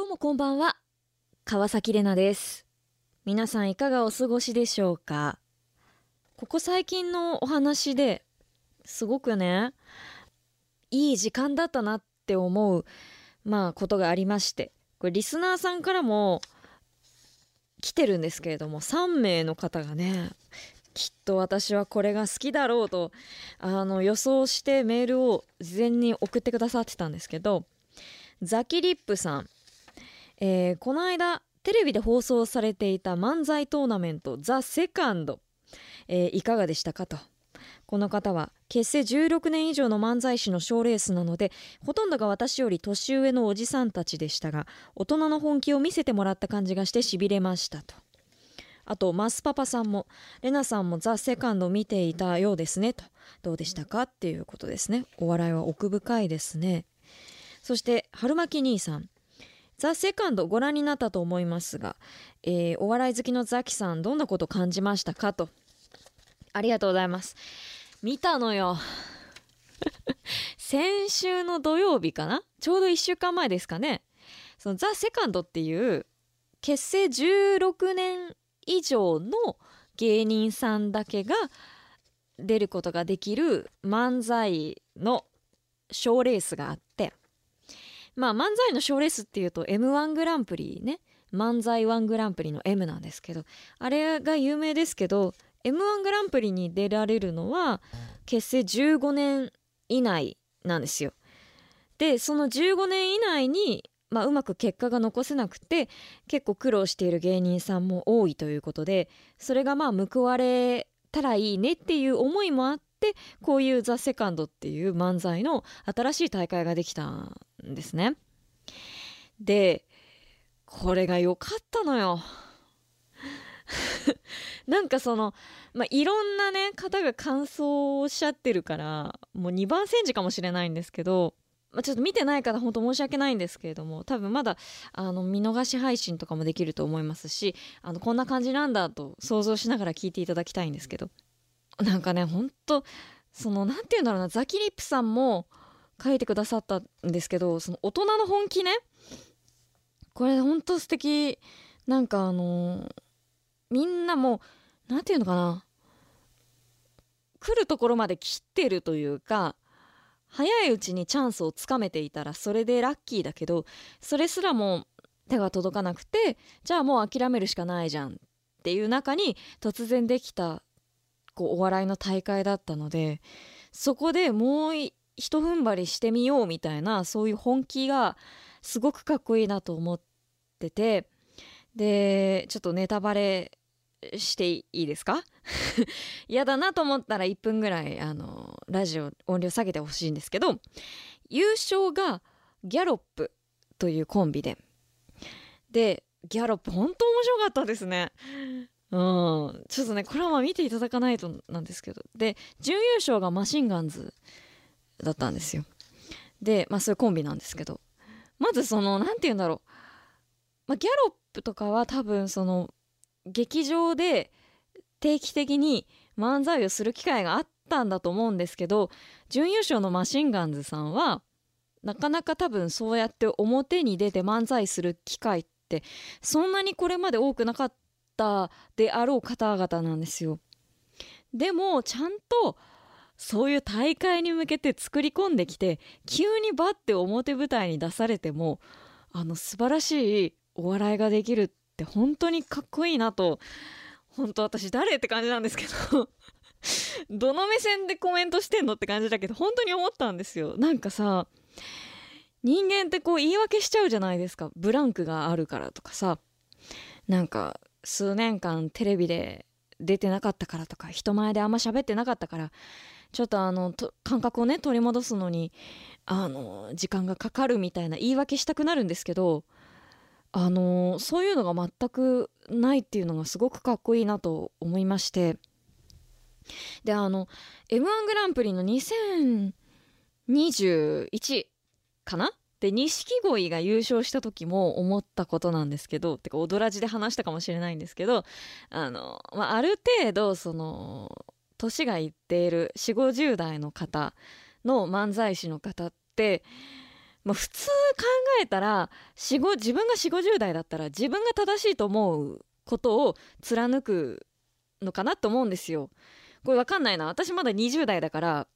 どうもこんばんは。川崎れなです。皆さんいかがお過ごしでしょうか？ここ最近のお話ですごくね、いい時間だったなって思う、まあことがありまして、これリスナーさんからも来てるんですけれども、3名の方がね、きっと私はこれが好きだろうと、あの予想してメールを事前に送ってくださってたんですけど、ザキリップさん、えーこの間テレビで放送されていた漫才トーナメントザ・セカンド、えーいかがでしたかと。この方は結成16年以上の漫才師の賞ーレースなのでほとんどが私より年上のおじさんたちでしたが大人の本気を見せてもらった感じがしてしびれましたと。あとマスパパさんもレナさんもザ・セカンドを見ていたようですねと。どうでしたかっていうことですね。お笑いは奥深いですね。そして春巻兄さん。ザ・セカンドご覧になったと思いますが、えーお笑い好きのザキさんどんなこと感じましたかと。ありがとうございます。見たのよ。先週の土曜日かな？ちょうど1週間前ですかね。そのザ・セカンドっていう結成16年以上の芸人さんだけが出ることができる漫才の賞ーレースがあってまあ漫才の賞レースっていうと M1 グランプリね漫才1グランプリの M なんですけどあれが有名ですけど M1 グランプリに出られるのは結成15年以内なんですよ。でその15年以内に、まあ、うまく結果が残せなくて結構苦労している芸人さんも多いということでそれがまあ報われたらいいねっていう思いもあってこういう「ザ・セカンドっていう漫才の新しい大会ができたですね。でこれが良かったのよ。なんかその、まあ、いろんなね方が感想をおっしゃってるからもう2番煎じかもしれないんですけど、まあ、ちょっと見てない方本当申し訳ないんですけれども多分まだあの見逃し配信とかもできると思いますしあのこんな感じなんだと想像しながら聞いていただきたいんですけどなんかねほんとそのなんて言うんだろうなザキリップさんも書いてくださったんですけどその大人の本気ね。これほんと素敵。なんかあのみんなもうなんていうのかな。来るところまで切ってるというか早いうちにチャンスをつかめていたらそれでラッキーだけどそれすらも手が届かなくてじゃあもう諦めるしかないじゃん。っていう中に突然できたこうお笑いの大会だったのでそこでもうひと踏ん張りしてみようみたいなそういう本気がすごくかっこいいなと思っててでちょっとネタバレしていいですか？嫌だなと思ったら1分ぐらいあのラジオ音量下げてほしいんですけど優勝がギャロップというコンビで。でギャロップ本当面白かったですね。うん。ちょっとねこれはまあ見ていただかないとなんですけど。で準優勝がマシンガンズだったんですよ。でまあそういうコンビなんですけど。まずその何て言うんだろう、まあ、ギャロップとかは多分その劇場で定期的に漫才をする機会があったんだと思うんですけど準優勝のマシンガンズさんはなかなか多分そうやって表に出て漫才する機会ってそんなにこれまで多くなかったであろう方々なんですよ。でもちゃんとそういう大会に向けて作り込んできて急にバッて表舞台に出されてもあの素晴らしいお笑いができるって本当にかっこいいなと本当私誰って感じなんですけど どの目線でコメントしてんのって感じだけど本当に思ったんですよ。なんかさ人間ってこう言い訳しちゃうじゃないですか。ブランクがあるからとかさ。なんか数年間テレビで出てなかったからとか人前であんま喋ってなかったからちょっとあの感覚をね取り戻すのにあの時間がかかるみたいな言い訳したくなるんですけどあのそういうのが全くないっていうのがすごくかっこいいなと思いまして。であの m 1グランプリの2021かな？で錦鯉が優勝した時も思ったことなんですけどてか踊らじで話したかもしれないんですけどあの、まあ、ある程度その年がいっている4 5 0代の方の漫才師の方ってまあ、普通考えたら自分が4 5 0代だったら自分が正しいと思うことを貫くのかなと思うんですよ。これわかんないな私まだ20代だから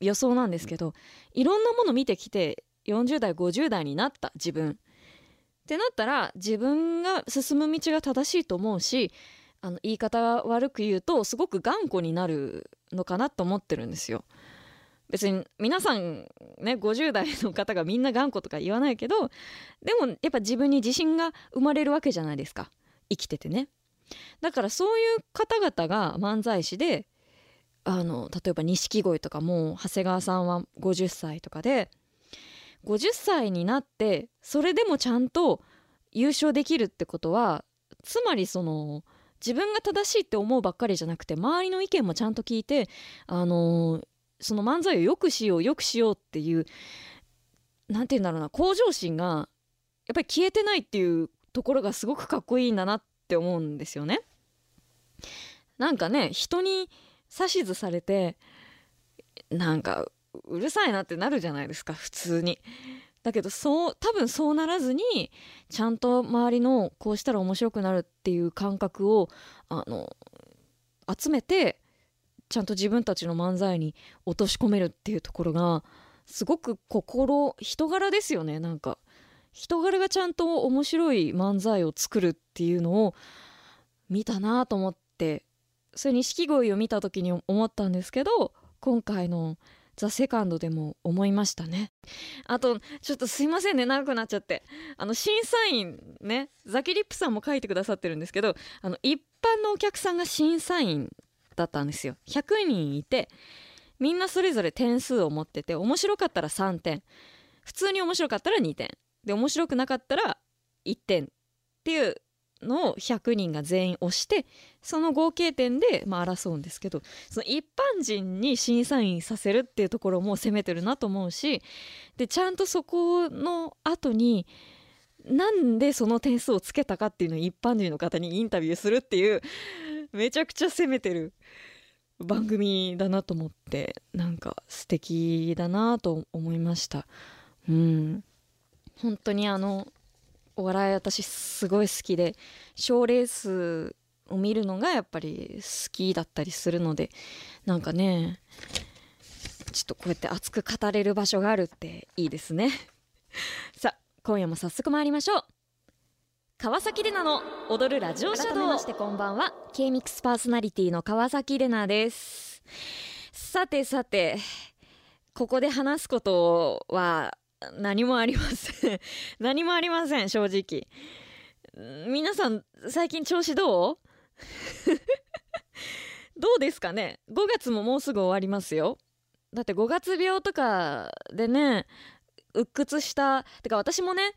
予想なんですけどいろんなもの見てきて40代50代になった自分ってなったら自分が進む道が正しいと思うしあの言い方悪く言うとすごく頑固になるのかなと思ってるんですよ。別に皆さんね50代の方がみんな頑固とか言わないけどでもやっぱ自分に自信が生まれるわけじゃないですか生きててねだからそういう方々が漫才師であの例えば錦鯉とかも長谷川さんは50歳とかで50歳になってそれでもちゃんと優勝できるってことはつまりその自分が正しいって思うばっかりじゃなくて周りの意見もちゃんと聞いてあのその漫才を良くしよう良くしようっていう何て言うんだろうな向上心がやっぱり消えてないっていうところがすごくかっこいいんだなって思うんですよね。なんかね人に指図されてなんかうるさいなってなるじゃないですか普通に。だけどそう多分そうならずにちゃんと周りのこうしたら面白くなるっていう感覚をあの集めてちゃんと自分たちの漫才に落とし込めるっていうところがすごく心人柄ですよね。なんか人柄がちゃんと面白い漫才を作るっていうのを見たなと思ってそれ錦鯉を見た時に思ったんですけど今回のザ・セカンドでも思いましたね。あとちょっとすいませんね長くなっちゃって。あの審査員ねザキリップさんも書いてくださってるんですけどあの一般のお客さんが審査員だったんですよ。100人いてみんなそれぞれ点数を持ってて面白かったら3点。普通に面白かったら2点。で面白くなかったら1点っていうの100人が全員押してその合計点で、まあ、争うんですけどその一般人に審査員させるっていうところも攻めてるなと思うしでちゃんとそこの後になんでその点数をつけたかっていうのを一般人の方にインタビューするっていうめちゃくちゃ攻めてる番組だなと思ってなんか素敵だなと思いました。うん。本当にあのお笑い私すごい好きで賞ーレースを見るのがやっぱり好きだったりするのでなんかねちょっとこうやって熱く語れる場所があるっていいですね。さあ今夜も早速参りましょう。川崎レナの踊るラジオシャドウましてこんばんは K-MIX パーソナリティの川崎レナです。さてさてここで話すことは何もありません。何もありません正直。皆さん最近調子どう？どうですかね？5月ももうすぐ終わりますよ。だって5月病とかでね鬱屈したてか私もね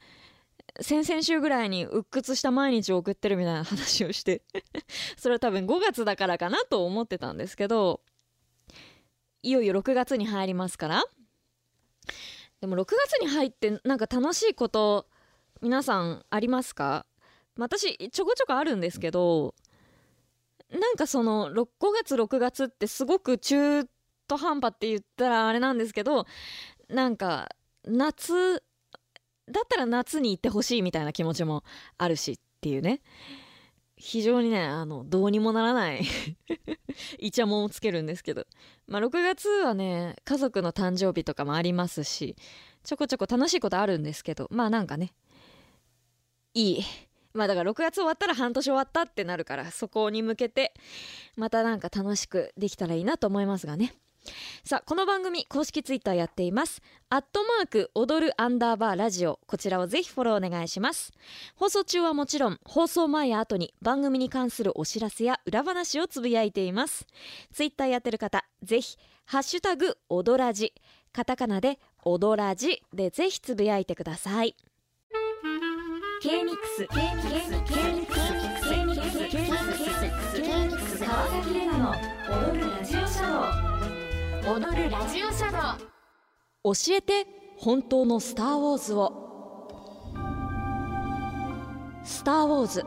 先々週ぐらいに鬱屈した毎日を送ってるみたいな話をして それは多分5月だからかなと思ってたんですけどいよいよ6月に入りますから。でも6月に入ってなんか楽しいこと皆さんありますか？私ちょこちょこあるんですけどなんかその5月6月ってすごく中途半端って言ったらあれなんですけどなんか夏だったら夏に行ってほしいみたいな気持ちもあるしっていうね。非常にねあのどうにもならない イチャモンをつけるんですけど、まあ、6月はね家族の誕生日とかもありますしちょこちょこ楽しいことあるんですけどまあなんかねいい。まあだから6月終わったら半年終わったってなるからそこに向けてまたなんか楽しくできたらいいなと思いますがね。さあこの番組公式ツイッターやっています。アットマーク踊るアンダーバーラジオ。こちらをぜひフォローお願いします。放送中はもちろん放送前や後に番組に関するお知らせや裏話をつぶやいています。ツイッターやってる方ぜひハッシュタグ踊らじ。カタカナで踊らじでぜひつぶやいてください。K-MIX K-MIX 川崎レナの踊るラジオシャドウ。踊るラジオシャドウ教えて本当のスター・ウォーズを。スター・ウォーズ。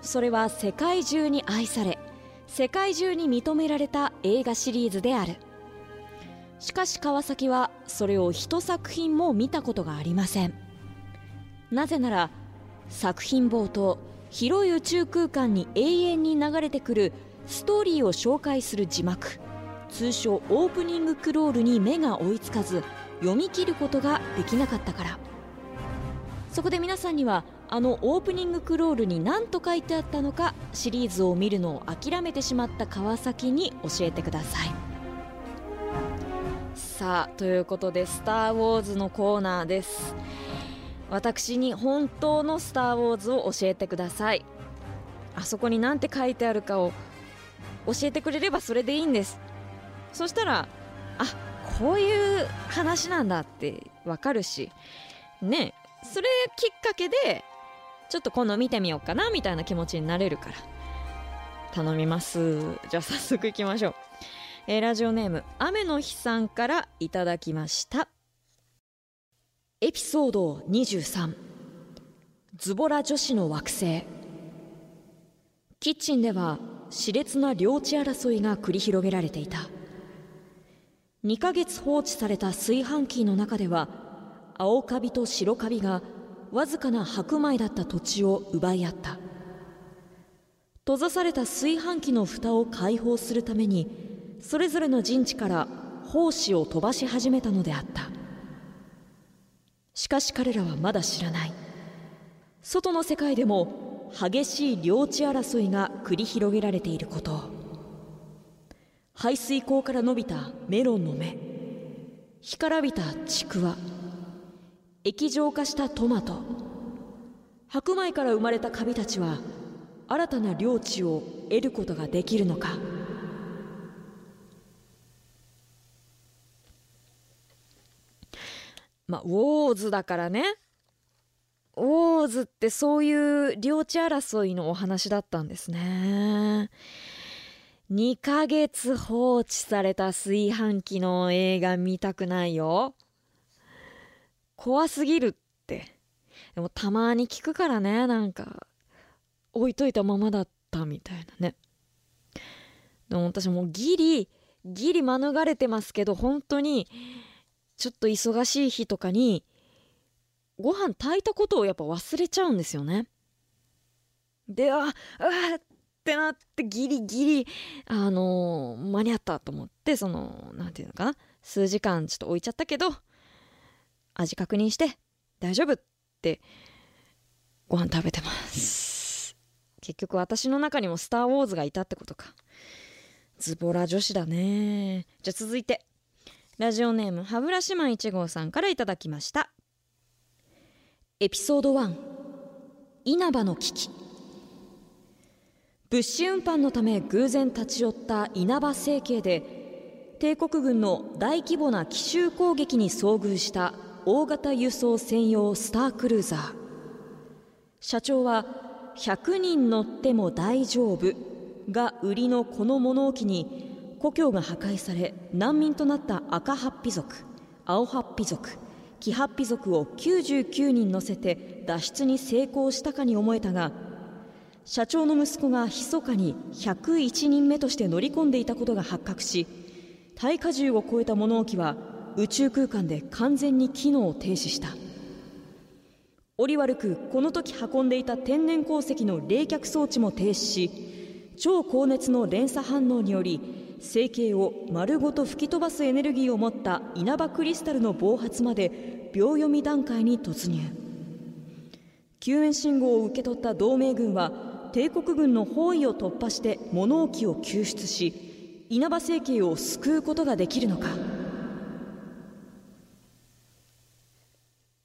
それは世界中に愛され世界中に認められた映画シリーズである。しかし川崎はそれを一作品も見たことがありません。なぜなら作品冒頭広い宇宙空間に永遠に流れてくるストーリーを紹介する字幕。通称オープニングクロールに目が追いつかず読み切ることができなかったから。そこで皆さんにはあのオープニングクロールに何と書いてあったのかシリーズを見るのを諦めてしまった川崎に教えてください。さあということで「スター・ウォーズ」のコーナーです。私に本当の「スター・ウォーズ」を教えてください。あそこに何て書いてあるかを教えてくれればそれでいいんです。そしたらあこういう話なんだってわかるしねそれきっかけでちょっと今度見てみようかなみたいな気持ちになれるから頼みます。じゃあ早速いきましょう、えー、ラジオネーム雨の日さんからいただきました。エピソード23ズボラ女子の惑星。キッチンでは熾烈な領地争いが繰り広げられていた。2ヶ月放置された炊飯器の中では青カビと白カビがわずかな白米だった土地を奪い合った。閉ざされた炊飯器の蓋を開放するためにそれぞれの陣地から胞子を飛ばし始めたのであった。しかし彼らはまだ知らない。外の世界でも激しい領地争いが繰り広げられていること。を排水溝から伸びたメロンの芽。干からびたちくわ。液状化したトマト。白米から生まれたカビたちは新たな領地を得ることができるのか。まあウォーズだからね。ウォーズってそういう領地争いのお話だったんですね。2ヶ月放置された炊飯器の映画見たくないよ。怖すぎるって。でもたまに聞くからね、なんか、置いといたままだったみたいなね。でも私もうギリ、ギリ免れてますけど、本当に、ちょっと忙しい日とかに、ご飯炊いたことをやっぱ忘れちゃうんですよね。で、あ、あってなってギリギリあのー、間に合ったと思ってその何て言うのかな数時間ちょっと置いちゃったけど味確認して大丈夫ってご飯食べてます。結局私の中にも「スター・ウォーズ」がいたってことか。ズボラ女子だね。じゃあ続いてラジオネーム歯ブラシマン1号さんからいただきました。エピソード1稲葉の危機。物資運搬のため偶然立ち寄った稲葉整形で帝国軍の大規模な奇襲攻撃に遭遇した大型輸送専用スタークルーザー。社長は100人乗っても大丈夫が売りのこの物置に故郷が破壊され難民となった赤ハッピ族青ハッピ族黄ハッピ族を99人乗せて脱出に成功したかに思えたが社長の息子が密かに101人目として乗り込んでいたことが発覚し耐荷重を超えた物置は宇宙空間で完全に機能を停止した。折悪くこの時運んでいた天然鉱石の冷却装置も停止し超高熱の連鎖反応により成形を丸ごと吹き飛ばすエネルギーを持った稲葉クリスタルの暴発まで秒読み段階に突入。救援信号を受け取った同盟軍は帝国軍の包囲を突破して物置を救出し稲葉政権を救うことができるのか。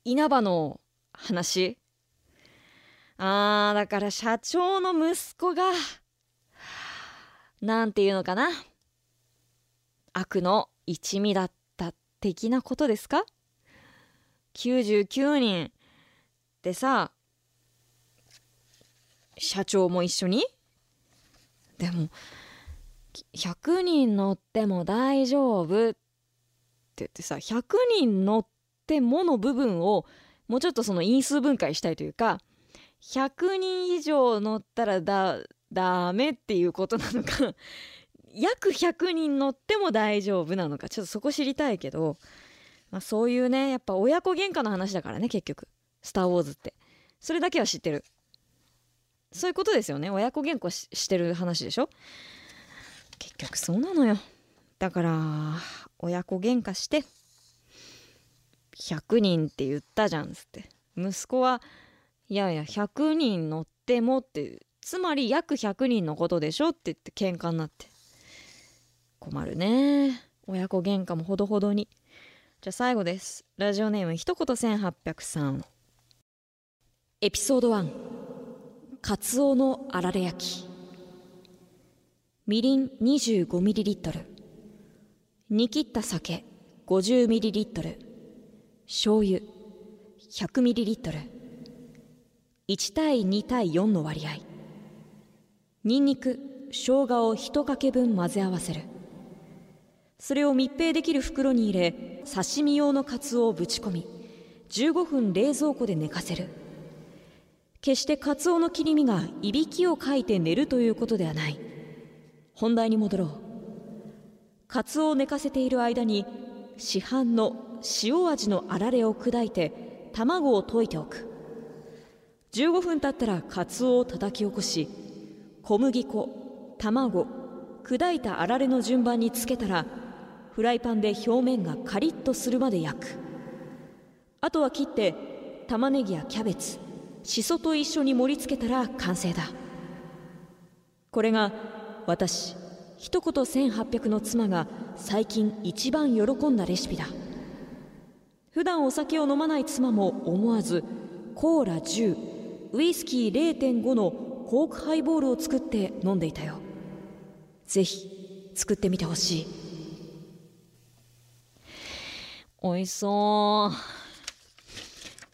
稲葉の話。あーだから社長の息子がなんていうのかな。悪の一味だった的なことですか？99人ってさ社長も一緒に？でも100人乗っても大丈夫って言ってさ100人乗ってもの部分をもうちょっとその因数分解したいというか100人以上乗ったらだダメっていうことなのか 約100人乗っても大丈夫なのか？ちょっとそこ知りたいけど、まあ、そういうねやっぱ親子喧嘩の話だからね結局「スター・ウォーズ」って。それだけは知ってる。そういうことですよね。親子喧嘩ししてる話でしょ？結局そうなのよ。だから親子喧嘩して100人って言ったじゃんっつって。息子はいやいや100人乗ってもってつまり約100人のことでしょって言って喧嘩になって。困るね。親子喧嘩もほどほどに。じゃあ最後です。ラジオネーム一言1803エピソード1カツオのあられ焼き。みりん 25ml 煮切った酒 50ml 醤油 100ml1 対2対4の割合。にんにく生姜を1かけ分混ぜ合わせる。それを密閉できる袋に入れ刺身用のカツオをぶち込み15分冷蔵庫で寝かせる。決してカツオの切り身がいびきをかいて寝るということではない。本題に戻ろう。カツオを寝かせている間に市販の塩味のあられを砕いて卵を溶いておく。15分経ったらカツオを叩き起こし小麦粉卵砕いたあられの順番につけたらフライパンで表面がカリッとするまで焼く。あとは切って玉ねぎやキャベツしそと一緒に盛り付けたら完成だ。これが私一言1800の妻が最近一番喜んだレシピだ。普段お酒を飲まない妻も思わずコーラ10ウイスキー0.5のコークハイボールを作って飲んでいたよ。ぜひ作ってみてほしい。おいしそう。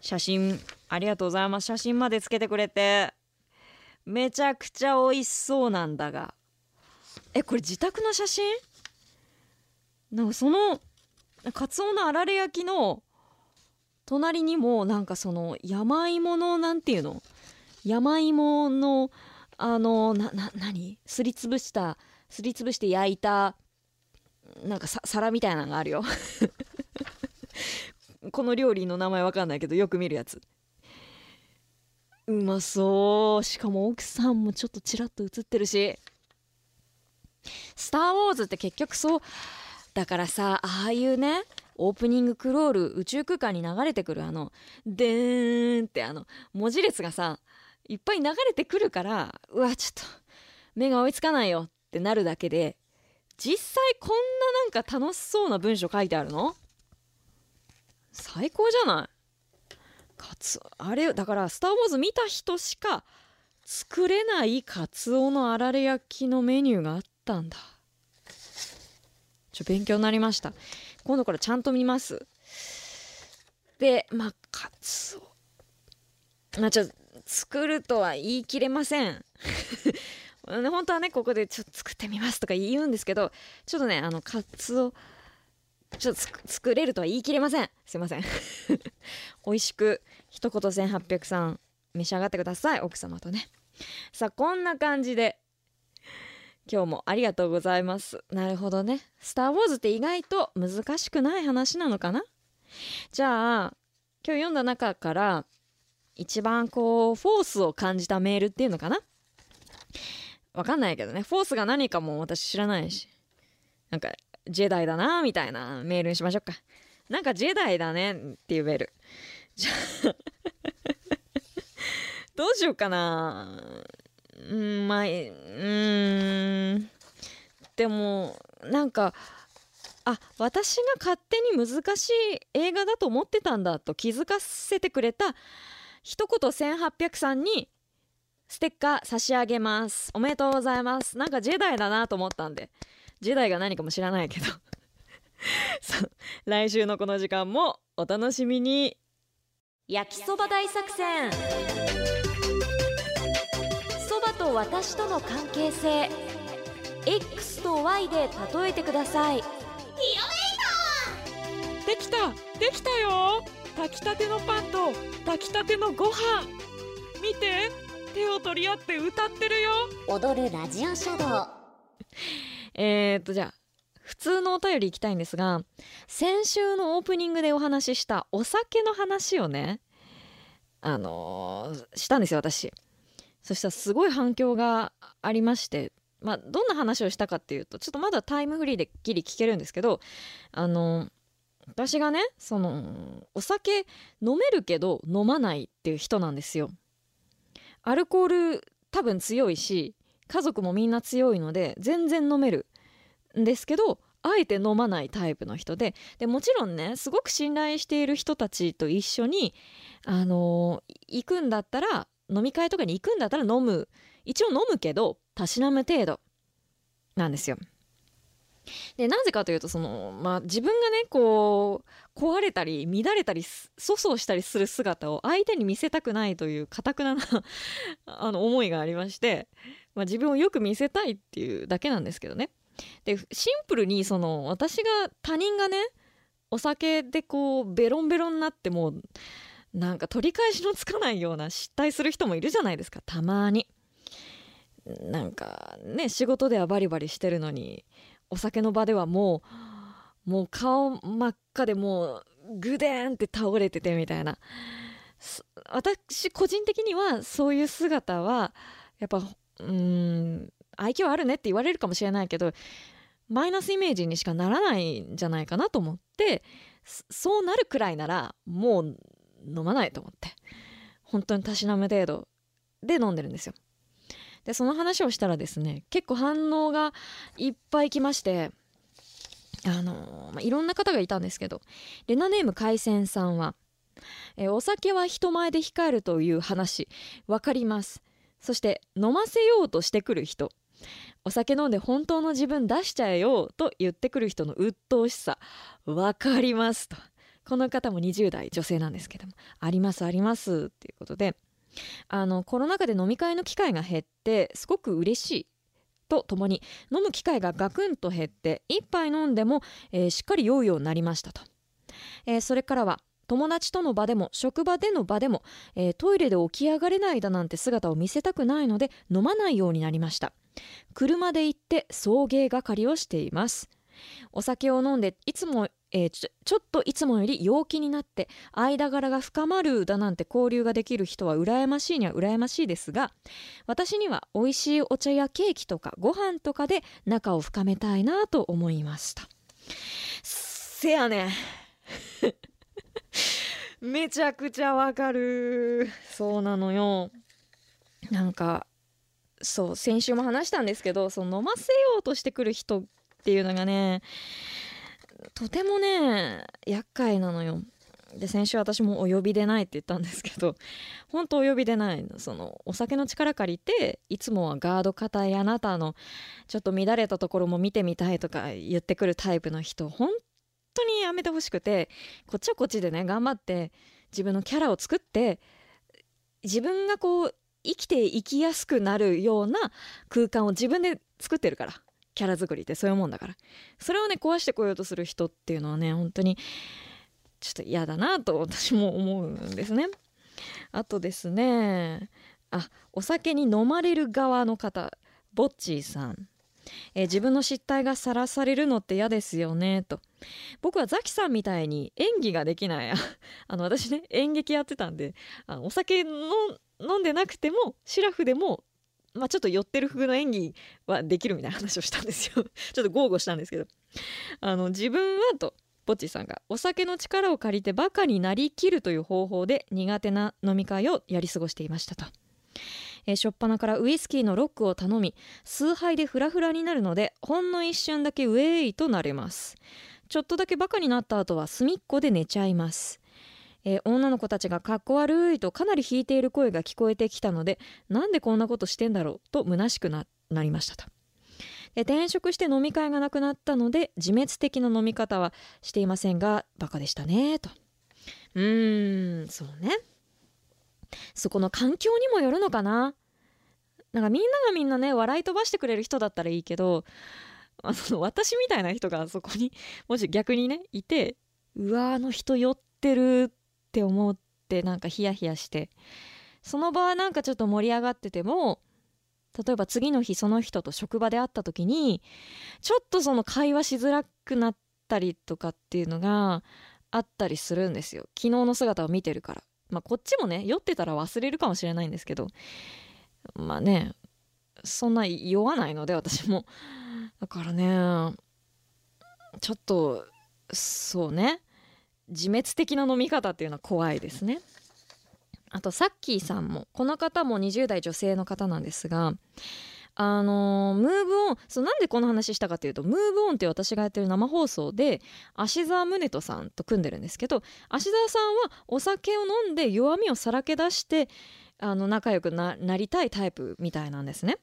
写真。ありがとうございます。写真までつけてくれて。めちゃくちゃ美味しそうなんだが。えこれ自宅の写真？なんかそのカツオのあられ焼きの隣にもなんかその山芋のなんていうの？山芋のあのなな何？すりつぶしたすりつぶして焼いたなんか皿みたいなのがあるよ。この料理の名前わかんないけどよく見るやつ。うまそう。しかも奥さんもちょっとちらっと映ってるし「スター・ウォーズ」って結局そう。だからさああいうねオープニングクロール宇宙空間に流れてくるあの「でーん」ってあの文字列がさいっぱい流れてくるからうわちょっと目が追いつかないよってなるだけで実際こんななんか楽しそうな文章書いてあるの？最高じゃない？カツあれだから「スター・ウォーズ」見た人しか作れないカツオのあられ焼きのメニューがあったんだ。ちょ勉強になりました。今度からちゃんと見ます。でまあカツオ。まあちょっと作るとは言い切れません。本当はねここでちょっと作ってみますとか言うんですけどちょっとねあのカツオちょっと作れるとは言い切れません。すいません。美味しく一言18003召し上がってください。奥様とね。さあこんな感じで今日もありがとうございます。なるほどね。スター・ウォーズって意外と難しくない話なのかな？じゃあ今日読んだ中から一番こうフォースを感じたメールっていうのかな？わかんないけどね。フォースが何かも私知らないし。なんかジェダイだなみたいなメールにしましょうか。なんかジェダイだねっていうメール。じゃあ どうしようかな。うんまあうん。でもなんかあ私が勝手に難しい映画だと思ってたんだと気づかせてくれた一言1800さんにステッカー差し上げます。おめでとうございます。なんかジェダイだなと思ったんで。ジェダイが何かも知らないけど。そう。来週のこの時間もお楽しみに。焼きそば大作戦。そばと私との関係性。X と Y で例えてください。できた。できたよ。炊きたてのパンと炊きたてのご飯。見て。手を取り合って歌ってるよ。踊るラジオシャドウえー、っとじゃあ普通のお便りいきたいんですが先週のオープニングでお話ししたお酒の話をねあのー、したんですよ私。そしたらすごい反響がありましてまあどんな話をしたかっていうとちょっとまだタイムフリーでギリ聞けるんですけどあのー、私がねそのお酒飲めるけど飲まないっていう人なんですよ。アルコール多分強いし家族もみんな強いので全然飲める。んですけどあえて飲まないタイプの人ででもちろんねすごく信頼している人たちと一緒に、あのー、行くんだったら飲み会とかに行くんだったら飲む。一応飲むけどたしなむ程度。なんですよ。でなぜかというとその、まあ、自分がねこう壊れたり乱れたり粗相したりする姿を相手に見せたくないというかたくなな あの思いがありまして、まあ、自分をよく見せたいっていうだけなんですけどね。でシンプルにその私が他人がねお酒でこうベロンベロンになってもなんか取り返しのつかないような失態する人もいるじゃないですかたまに。なんかね仕事ではバリバリしてるのにお酒の場ではもうもう顔真っ赤でもうグデーンって倒れててみたいな私個人的にはそういう姿はやっぱうん愛嬌あるねって言われるかもしれないけどマイナスイメージにしかならないんじゃないかなと思ってそうなるくらいならもう飲まないと思って。本当にたしなむ程度で飲んでるんですよ。でその話をしたらですね結構反応がいっぱい来ましてあのまあ、いろんな方がいたんですけどレナネーム海鮮さんはえお酒は人前で控えるという話分かります。そして飲ませようとしてくる人。お酒飲んで本当の自分出しちゃえよと言ってくる人の鬱陶しさ。分かりますと。この方も20代女性なんですけども。ありますあります。っていうことで。あのコロナ禍で飲み会の機会が減ってすごく嬉しいとともに飲む機会がガクンと減って1杯飲んでも、えー、しっかり酔うようになりましたと、えー、それからは友達との場でも職場での場でも、えー、トイレで起き上がれないだなんて姿を見せたくないので飲まないようになりました。車で行って送迎係をしています。お酒を飲んでいつもえー、ちょちょっといつもより陽気になって間柄が深まるだなんて交流ができる人は羨ましいには羨ましいですが私には美味しいお茶やケーキとかご飯とかで仲を深めたいなと思いました。せやねめちゃくちゃわかる。そうなのよ。なんかそう先週も話したんですけどその飲ませようとしてくる人っていうのがねとてもね厄介なのよ。で先週私もお呼びでないって言ったんですけど本当お呼びでないそのお酒の力借りていつもはガード硬いあなたのちょっと乱れたところも見てみたいとか言ってくるタイプの人本当にやめてほしくてこっちはこっちでね頑張って自分のキャラを作って自分がこう生きていきやすくなるような空間を自分で作ってるからキャラ作りってそういうもんだから。それをね壊してこようとする人っていうのはね本当にちょっと嫌だなと私も思うんですね。あとですねあお酒に飲まれる側の方ぼっちーさん。え自分の失態がさらされるのって嫌ですよねと。僕はザキさんみたいに演技ができない。あの私ね演劇やってたんであお酒の飲んでなくてもシラフでもまあ、ちょっと寄ってる風の演技はできるみたいな話をしたんですよ。ちょっと豪語したんですけど。あの自分はとぼっちさんがお酒の力を借りてバカになりきるという方法で苦手な飲み会をやり過ごしていましたと。えー、初っ端からウイスキーのロックを頼み数杯でフラフラになるのでほんの一瞬だけウェイとなれますちょっとだけバカになった後は隅っこで寝ちゃいますえー、女の子たちがかっこ悪いとかなり引いている声が聞こえてきたのでなんでこんなことしてんだろうと虚しくなりましたと。で転職して飲み会がなくなったので自滅的な飲み方はしていませんがバカでしたねと。うーんそうね。そこの環境にもよるのかな？なんかみんながみんなね笑い飛ばしてくれる人だったらいいけどあの私みたいな人がそこにもし逆にねいてうわあの人酔ってるって思ってなんかヒヤヒヤしてその場はなんかちょっと盛り上がってても例えば次の日その人と職場で会った時にちょっとその会話しづらくなったりとかっていうのがあったりするんですよ昨日の姿を見てるからまあこっちもね酔ってたら忘れるかもしれないんですけどまあねそんな酔わないので私も。だからねちょっとそうね自滅的な飲み方っていうのは怖いですね。あとサッキーさんもこの方も20代女性の方なんですがあのー、ムーブオンそうなんでこの話したかというとムーブオンって私がやってる生放送で芦沢宗人さんと組んでるんですけど芦沢さんはお酒を飲んで弱みをさらけ出してあの仲良くなりたいタイプみたいなんですね。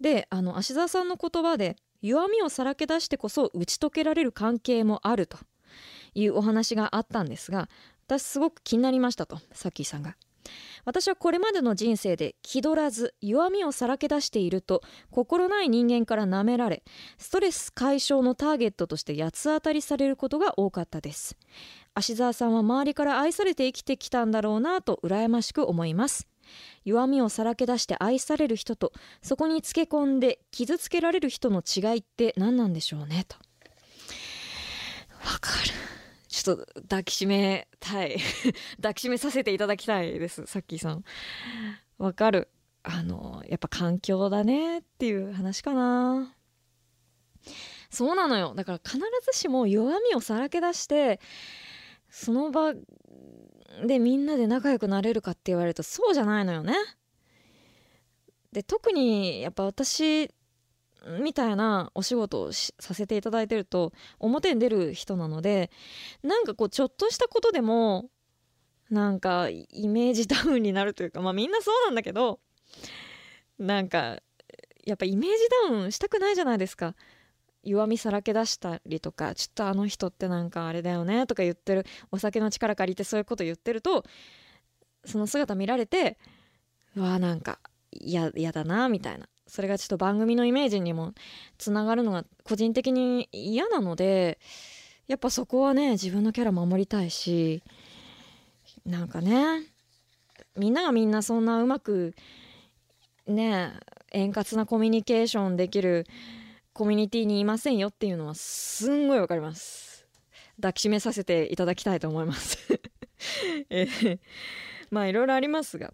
であの芦沢さんの言葉で弱みをさらけ出してこそ打ち解けられる関係もあるというお話があったんですが私すごく気になりましたとサッキーさんが。私はこれまでの人生で気取らず弱みをさらけ出していると心ない人間から舐められストレス解消のターゲットとして八つ当たりされることが多かったです。芦沢さんは周りから愛されて生きてきたんだろうなと羨ましく思います。弱みをさらけ出して愛される人とそこにつけ込んで傷つけられる人の違いって何なんでしょうねと。わかる。ちょっと抱きしめたい。抱きしめさせていただきたいです。さっきさん。わかる。あのやっぱ環境だねっていう話かな。そうなのよ。だから必ずしも弱みをさらけ出してその場でみんなで仲良くなれるかって言われるとそうじゃないのよね。で特にやっぱ私みたいなお仕事をさせていただいてると表に出る人なのでなんかこうちょっとしたことでもなんかイメージダウンになるというかまあみんなそうなんだけどなんかやっぱイメージダウンしたくないじゃないですか。弱みさらけ出したりとかちょっとあの人ってなんかあれだよねとか言ってるお酒の力借りてそういうこと言ってるとその姿見られてうわなんか嫌だなみたいな。それがちょっと番組のイメージにもつながるのが個人的に嫌なのでやっぱそこはね自分のキャラ守りたいしなんかねみんながみんなそんなうまくね円滑なコミュニケーションできるコミュニティにいませんよっていうのはすんごいわかります。抱きしめさせていただきたいと思います。えー、まあいろいろありますが。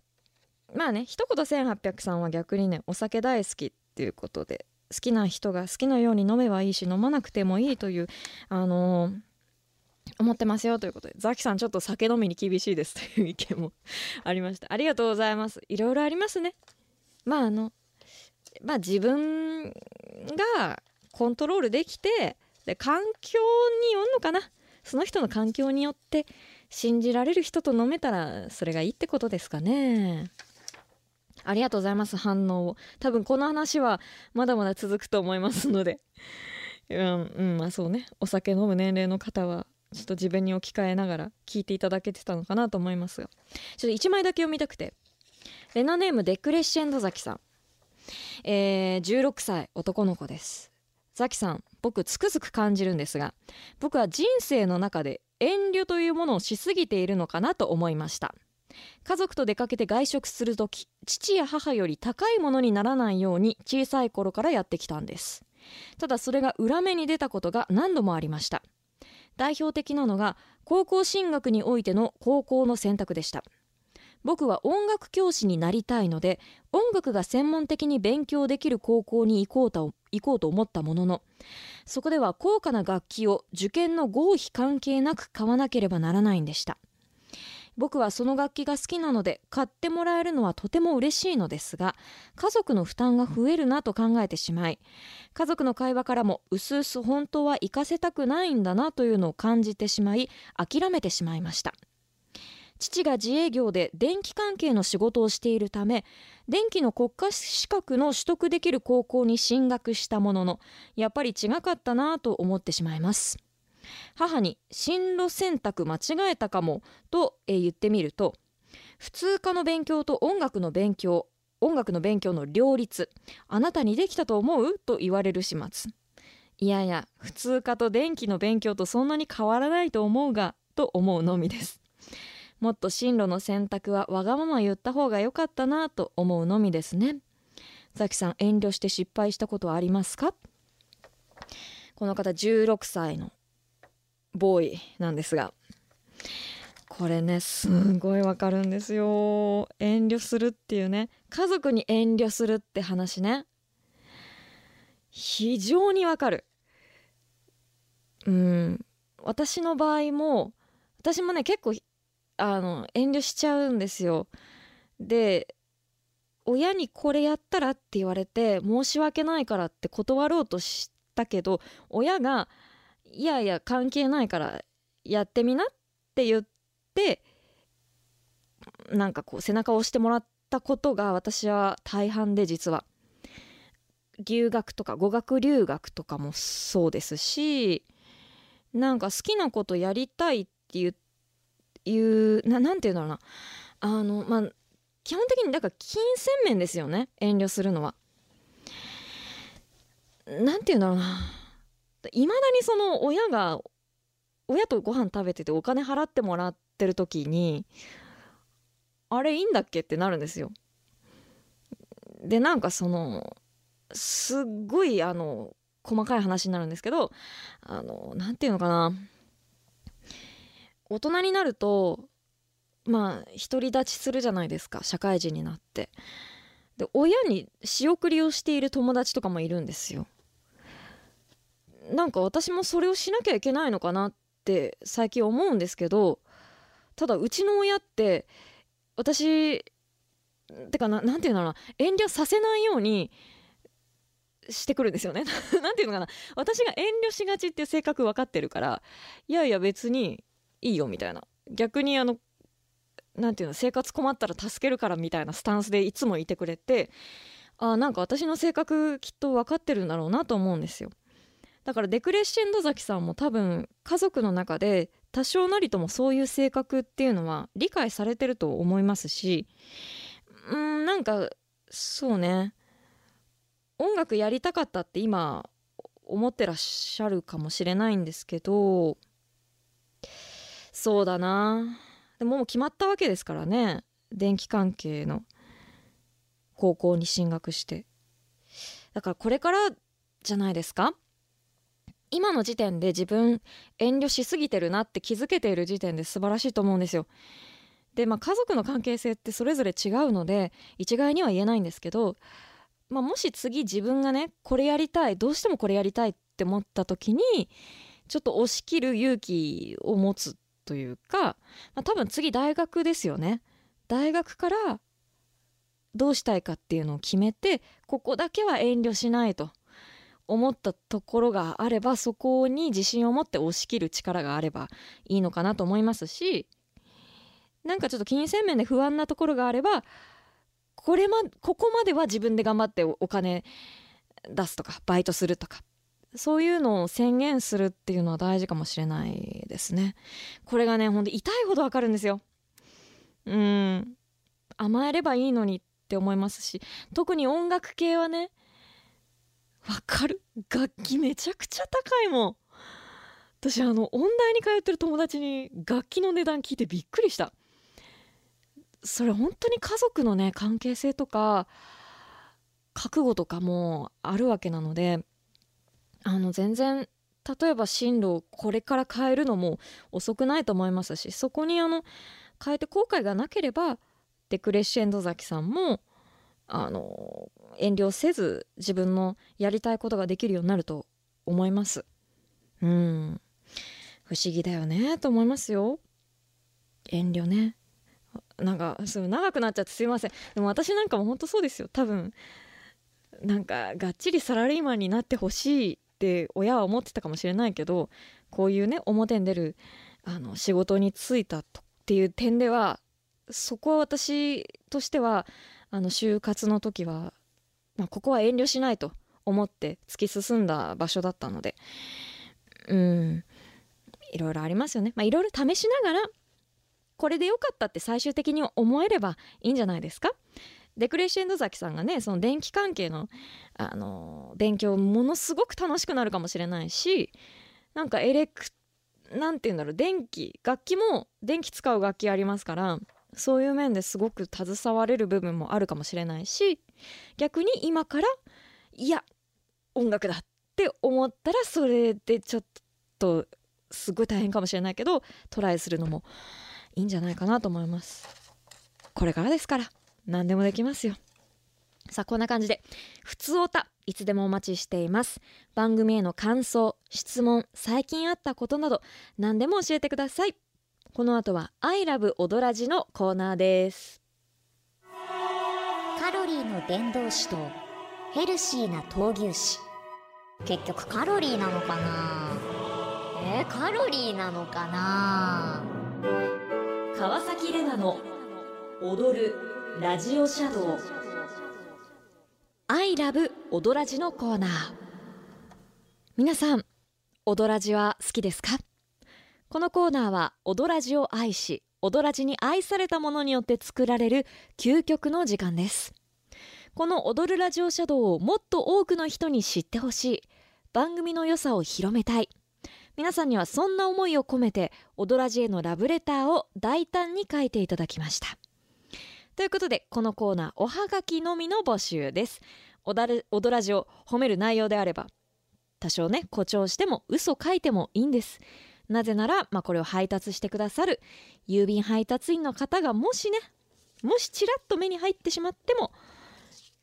まあね一言1800さんは逆にねお酒大好きっていうことで好きな人が好きなように飲めばいいし飲まなくてもいいというあのー、思ってますよということでザキさんちょっと酒飲みに厳しいですという意見もありました。ありがとうございます。いろいろありますね。まああのまあ自分がコントロールできてで環境によるのかな。その人の環境によって信じられる人と飲めたらそれがいいってことですかね。ありがとうございます。反応を。多分この話はまだまだ続くと思いますので。うん、うん、まあそうね。お酒飲む年齢の方はちょっと自分に置き換えながら聞いていただけてたのかなと思いますが。ちょっと1枚だけ読みたくて。レナネームデクレッシェンド崎さん。えー、16歳男の子です。ザキさん僕つくづく感じるんですが僕は人生の中で遠慮というものをしすぎているのかなと思いました。家族と出かけて外食する時父や母より高いものにならないように小さい頃からやってきたんです。ただそれが裏目に出たことが何度もありました。代表的なのが高校進学においての高校の選択でした。僕は音楽教師になりたいので音楽が専門的に勉強できる高校に行こうと行こうと思ったもののそこでは高価な楽器を受験の合否関係なく買わなければならないんでした。僕はその楽器が好きなので買ってもらえるのはとても嬉しいのですが家族の負担が増えるなと考えてしまい家族の会話からもうすうす本当は行かせたくないんだなというのを感じてしまい諦めてしまいました。父が自営業で電気関係の仕事をしているため電気の国家資格の取得できる高校に進学したもののやっぱり違かったなと思ってしまいます。母に進路選択間違えたかもとえ言ってみると普通科の勉強と音楽の勉強音楽の勉強の両立あなたにできたと思うと言われる始末。いやいや普通科と電気の勉強とそんなに変わらないと思うがと思うのみです。もっと進路の選択はわがまま言った方が良かったなと思うのみですね。ザキさん遠慮して失敗したことはありますか？この方16歳のボーイなんですがこれねすごいわかるんですよ。遠慮するっていうね。家族に遠慮するって話ね。非常にわかる。うん。私の場合も私もね結構あの遠慮しちゃうんですよ。で親にこれやったらって言われて申し訳ないからって断ろうとしたけど親がいやいや関係ないからやってみなって言ってなんかこう背中を押してもらったことが私は大半で実は。留学とか語学留学とかもそうですしなんか好きなことやりたいっていういうななんて言うんだろうな。あのまあ基本的にだから金銭面ですよね遠慮するのは。なんて言うんだろうな。いまだにその親が親とご飯食べててお金払ってもらってる時にあれいいんだっけってなるんですよ。でなんかそのすっごいあの細かい話になるんですけどあのなんていうのかな。大人になるとまあ独り立ちするじゃないですか社会人になって。で親に仕送りをしている友達とかもいるんですよ。なんか私もそれをしなきゃいけないのかなって最近思うんですけどただうちの親って私てかななんていうのかな遠慮させないようにしてくるんですよね。なんていうのかな私が遠慮しがちっていう性格分かってるからいやいや別にいいよみたいな。逆にあのなんていうの生活困ったら助けるからみたいなスタンスでいつもいてくれてあなんか私の性格きっと分かってるんだろうなと思うんですよ。だからデクレッシェンド崎さんも多分家族の中で多少なりともそういう性格っていうのは理解されてると思いますしうんなんかそうね。音楽やりたかったって今思ってらっしゃるかもしれないんですけどそうだな。でももう決まったわけですからね。電気関係の高校に進学して。だからこれからじゃないですか？今の時点で自分遠慮しすぎてるなって気づけている時点で素晴らしいと思うんですよ。でまあ家族の関係性ってそれぞれ違うので一概には言えないんですけどまあ、もし次自分がねこれやりたいどうしてもこれやりたいって思った時にちょっと押し切る勇気を持つというか、まあ、多分次大学ですよね。大学からどうしたいかっていうのを決めてここだけは遠慮しないと。思ったところがあればそこに自信を持って押し切る力があればいいのかなと思いますしなんかちょっと金銭面で不安なところがあればこれまここまでは自分で頑張ってお金出すとかバイトするとかそういうのを宣言するっていうのは大事かもしれないですね。これがねほんと痛いほどわかるんですよ。うん。甘えればいいのにって思いますし特に音楽系はねわかる？楽器めちゃくちゃ高いもん。私あの音大に通ってる友達に楽器の値段聞いてびっくりした。それ本当に家族のね関係性とか覚悟とかもあるわけなのであの全然例えば進路をこれから変えるのも遅くないと思いますしそこにあの変えて後悔がなければデクレッシェンド崎さんもあの遠慮せず自分のやりたいことができるようになると思います。うん。不思議だよねと思いますよ。遠慮ね。なんかすごい長くなっちゃってすいません。でも私なんかも本当そうですよ。多分なんかがっちりサラリーマンになってほしいって親は思ってたかもしれないけどこういうね表に出るあの仕事に就いたっていう点ではそこは私としてはあの就活の時は、まあ、ここは遠慮しないと思って突き進んだ場所だったのでうんいろいろありますよね。まあ、いろいろ試しながらこれで良かったって最終的に思えればいいんじゃないですかデクレッシェンド崎さんがねその電気関係の、あの勉強ものすごく楽しくなるかもしれないしなんかエレクなんて言うんだろう電気楽器も電気使う楽器ありますからそういう面ですごく携われる部分もあるかもしれないし逆に今からいや音楽だって思ったらそれでちょっとすごい大変かもしれないけどトライするのもいいんじゃないかなと思います。これからですから何でもできますよ。さあこんな感じでふつおたいつでもお待ちしています。番組への感想質問最近あったことなど何でも教えてください。この後は「アイラブ踊らじ」のコーナーです。カロリーの伝道師とヘルシーな闘牛士。結局カロリーなのかな？えー、カロリーなのかな？川崎レナの踊るラジオシャドウ。アイラブ踊らじのコーナー。皆さん踊らじは好きですか？このコーナーは踊らじを愛し踊らじに愛されたものによって作られる究極の時間です。この踊るラジオシャドウをもっと多くの人に知ってほしい番組の良さを広めたい。皆さんにはそんな思いを込めて踊らじへのラブレターを大胆に書いていただきました。ということでこのコーナーおはがきのみの募集です。踊る踊らじを褒める内容であれば多少ね誇張しても嘘書いてもいいんです。なぜなら、まあ、これを配達してくださる郵便配達員の方がもしねもしちらっと目に入ってしまっても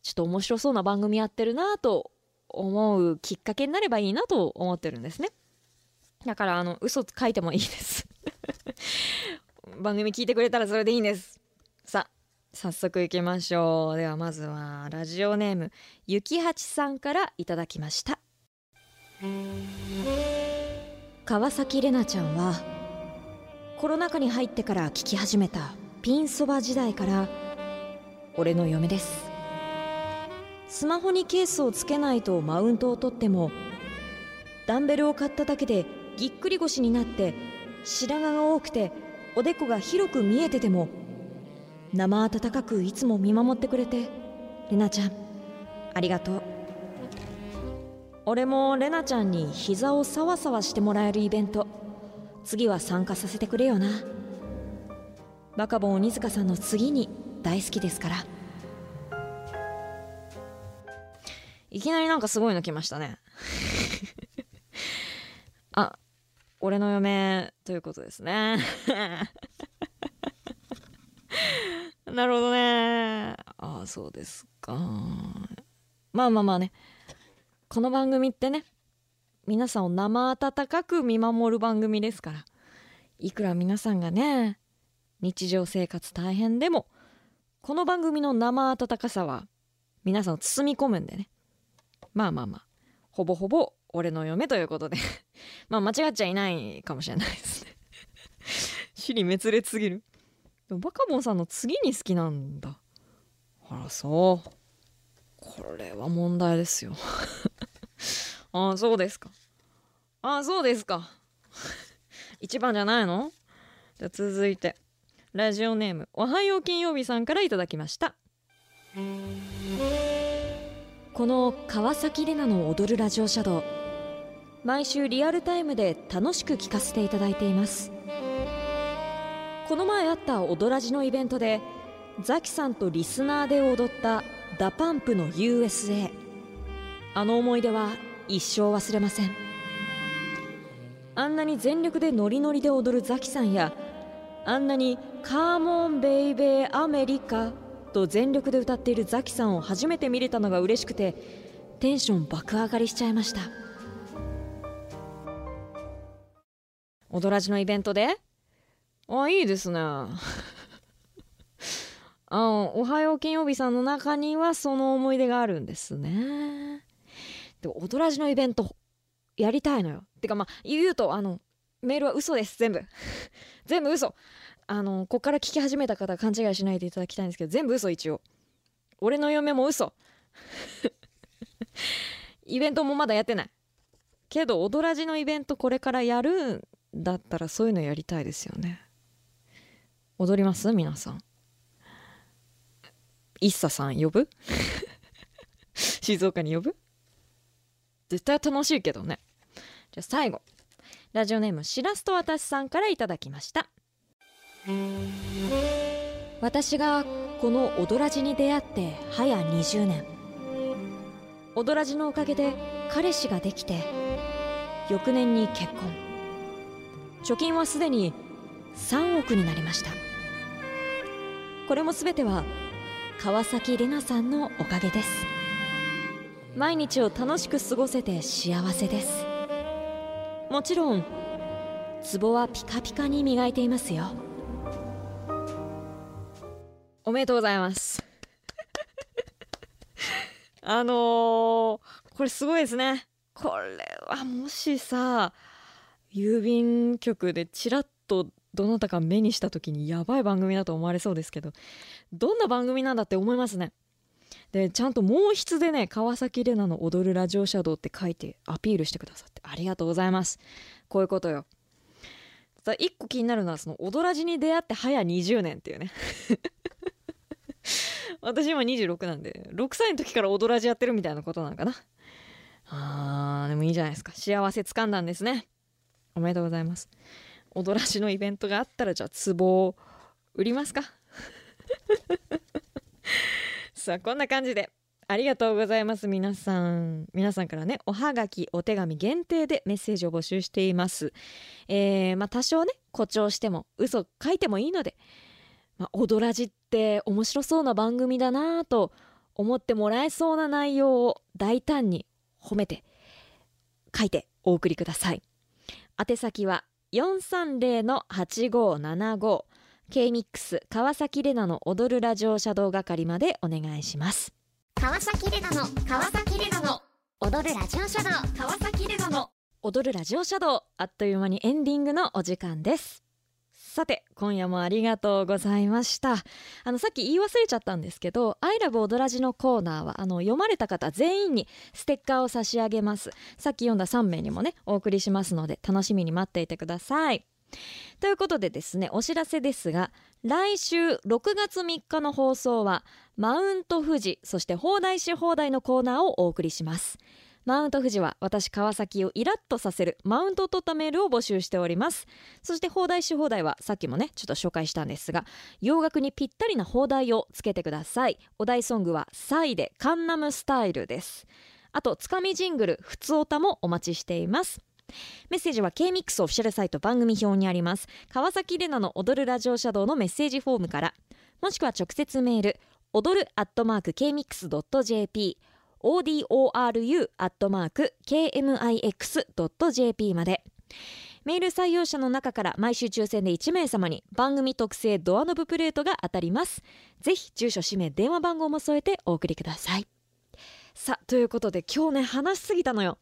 ちょっと面白そうな番組やってるなと思うきっかけになればいいなと思ってるんですね。だからあの嘘書いてもいいです。番組聞いてくれたらそれでいいんです。さあ早速いきましょう。ではまずはラジオネームゆきはちさんからいただきました。川崎れなちゃんはコロナ禍に入ってから聞き始めたピンそば時代から俺の嫁です。スマホにケースをつけないとマウントを取ってもダンベルを買っただけでぎっくり腰になって白髪が多くておでこが広く見えてても生温かくいつも見守ってくれてレナちゃんありがとう。俺もレナちゃんに膝をサワサワしてもらえるイベント。次は参加させてくれよな。バカボン鬼塚さんの次に大好きですから。いきなりなんかすごいの来ましたね。あ俺の嫁ということですね。なるほどね。ああそうですか。まあまあまあね。この番組ってね皆さんを生温かく見守る番組ですからいくら皆さんがね日常生活大変でもこの番組の生温かさは皆さんを包み込むんでね。まあまあまあほぼほぼ俺の嫁ということで まあ間違っちゃいないかもしれないですね。尻滅裂すぎる。でもバカボンさんの次に好きなんだ。あらそう。これは問題ですよ。ああそうですか。ああそうですか。一番じゃないの？じゃ続いて。ラジオネームおはよう金曜日さんからいただきました。この川﨑玲奈の踊るラジオシャドウ毎週リアルタイムで楽しく聞かせていただいています。この前あった踊らじのイベントでザキさんとリスナーで踊った DA PUMP の USA あの思い出は一生忘れません。あんなに全力でノリノリで踊るザキさんやあんなに「カーモンベイベーアメリカ」と全力で歌っているザキさんを初めて見れたのが嬉しくてテンション爆上がりしちゃいました。踊らじのイベントで？あいいですね。あおはよう金曜日さんの中にはその思い出があるんですね。でも踊らじのイベントやりたいのよ。てかまあ言うとあのメールは嘘です全部。全部嘘。あのこっから聞き始めた方勘違いしないでいただきたいんですけど全部嘘一応。俺の嫁も嘘。イベントもまだやってない。けど踊らじのイベントこれからやるんだったらそういうのやりたいですよね。踊ります？皆さん。一茶さん呼ぶ？静岡に呼ぶ？絶対楽しいけどね。じゃあ最後。ラジオネームしらすと私さんからいただきました。私がこの踊らじに出会って早20年。踊らじのおかげで彼氏ができて翌年に結婚。貯金はすでに3億になりました。これも全ては川崎玲奈さんのおかげです。毎日を楽しく過ごせて幸せです。もちろん壺はピカピカに磨いていますよ。おめでとうございます。あのー、これすごいですね。これはもしさ郵便局でチラッとどなたか目にした時にやばい番組だと思われそうですけどどんな番組なんだって思いますね。でちゃんと毛筆でね川崎レナの踊るラジオシャドウって書いてアピールしてくださってありがとうございます。こういうことよ。さ一個気になるのはその踊らじに出会って早20年っていうね。私今26なんで6歳の時から踊らじやってるみたいなことなのかな。あーでもいいじゃないですか。幸せつかんだんですね。おめでとうございます。踊らしのイベントがあったらじゃあ壺を売りますか。さあこんな感じでありがとうございます。皆さん皆さんからねおはがきお手紙限定でメッセージを募集しています。えー、まあ多少ね誇張しても嘘書いてもいいのでまあ、踊らじって面白そうな番組だなと思ってもらえそうな内容を大胆に褒めて書いてお送りください。宛先は430-8575 K-MIX 川崎レナの踊るラジオシャドウ係までお願いします。川崎レナの川崎レナの踊るラジオシャドウ川崎レナの踊るラジオシャドウあっという間にエンディングのお時間です。さて今夜もありがとうございました。あのさっき言い忘れちゃったんですけど「アイラブ踊らじ」のコーナーはあの読まれた方全員にステッカーを差し上げます。さっき読んだ3名にもねお送りしますので楽しみに待っていてくださいということでですねお知らせですが来週6月3日の放送はマウント富士そして放題し放題のコーナーをお送りします。マウント富士は私川崎をイラッとさせるマウントを取ったメールを募集しております。そして放題し放題はさっきもねちょっと紹介したんですが洋楽にぴったりな放題をつけてください。お題ソングはサイでカンナムスタイルです。あとつかみジングルふつおたもお待ちしています。メッセージは K-MIX オフィシャルサイト番組表にあります。川崎レナの踊るラジオシャドウのメッセージフォームから。もしくは直接メール踊るアットマーク K-MIX.jp odoru アットマーク KMIX.jp まで。メール採用者の中から毎週抽選で1名様に番組特製ドアノブプレートが当たります。ぜひ住所氏名電話番号も添えてお送りください。さあということで今日ね話しすぎたのよ。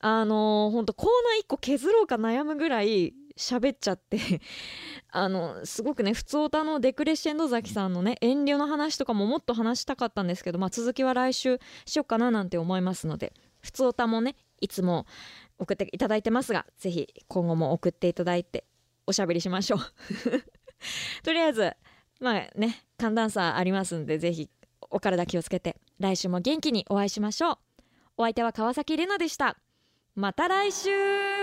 あのー、ほんとコーナー1個削ろうか悩むぐらい喋っちゃって。あのすごくね普通歌のデクレッシェンド崎さんのね遠慮の話とかももっと話したかったんですけど、まあ、続きは来週しようかななんて思いますので普通歌もねいつも送っていただいてますがぜひ今後も送っていただいておしゃべりしましょう。とりあえずまあね寒暖差ありますんでぜひお体気をつけて来週も元気にお会いしましょう。お相手は川崎玲奈でした。また来週。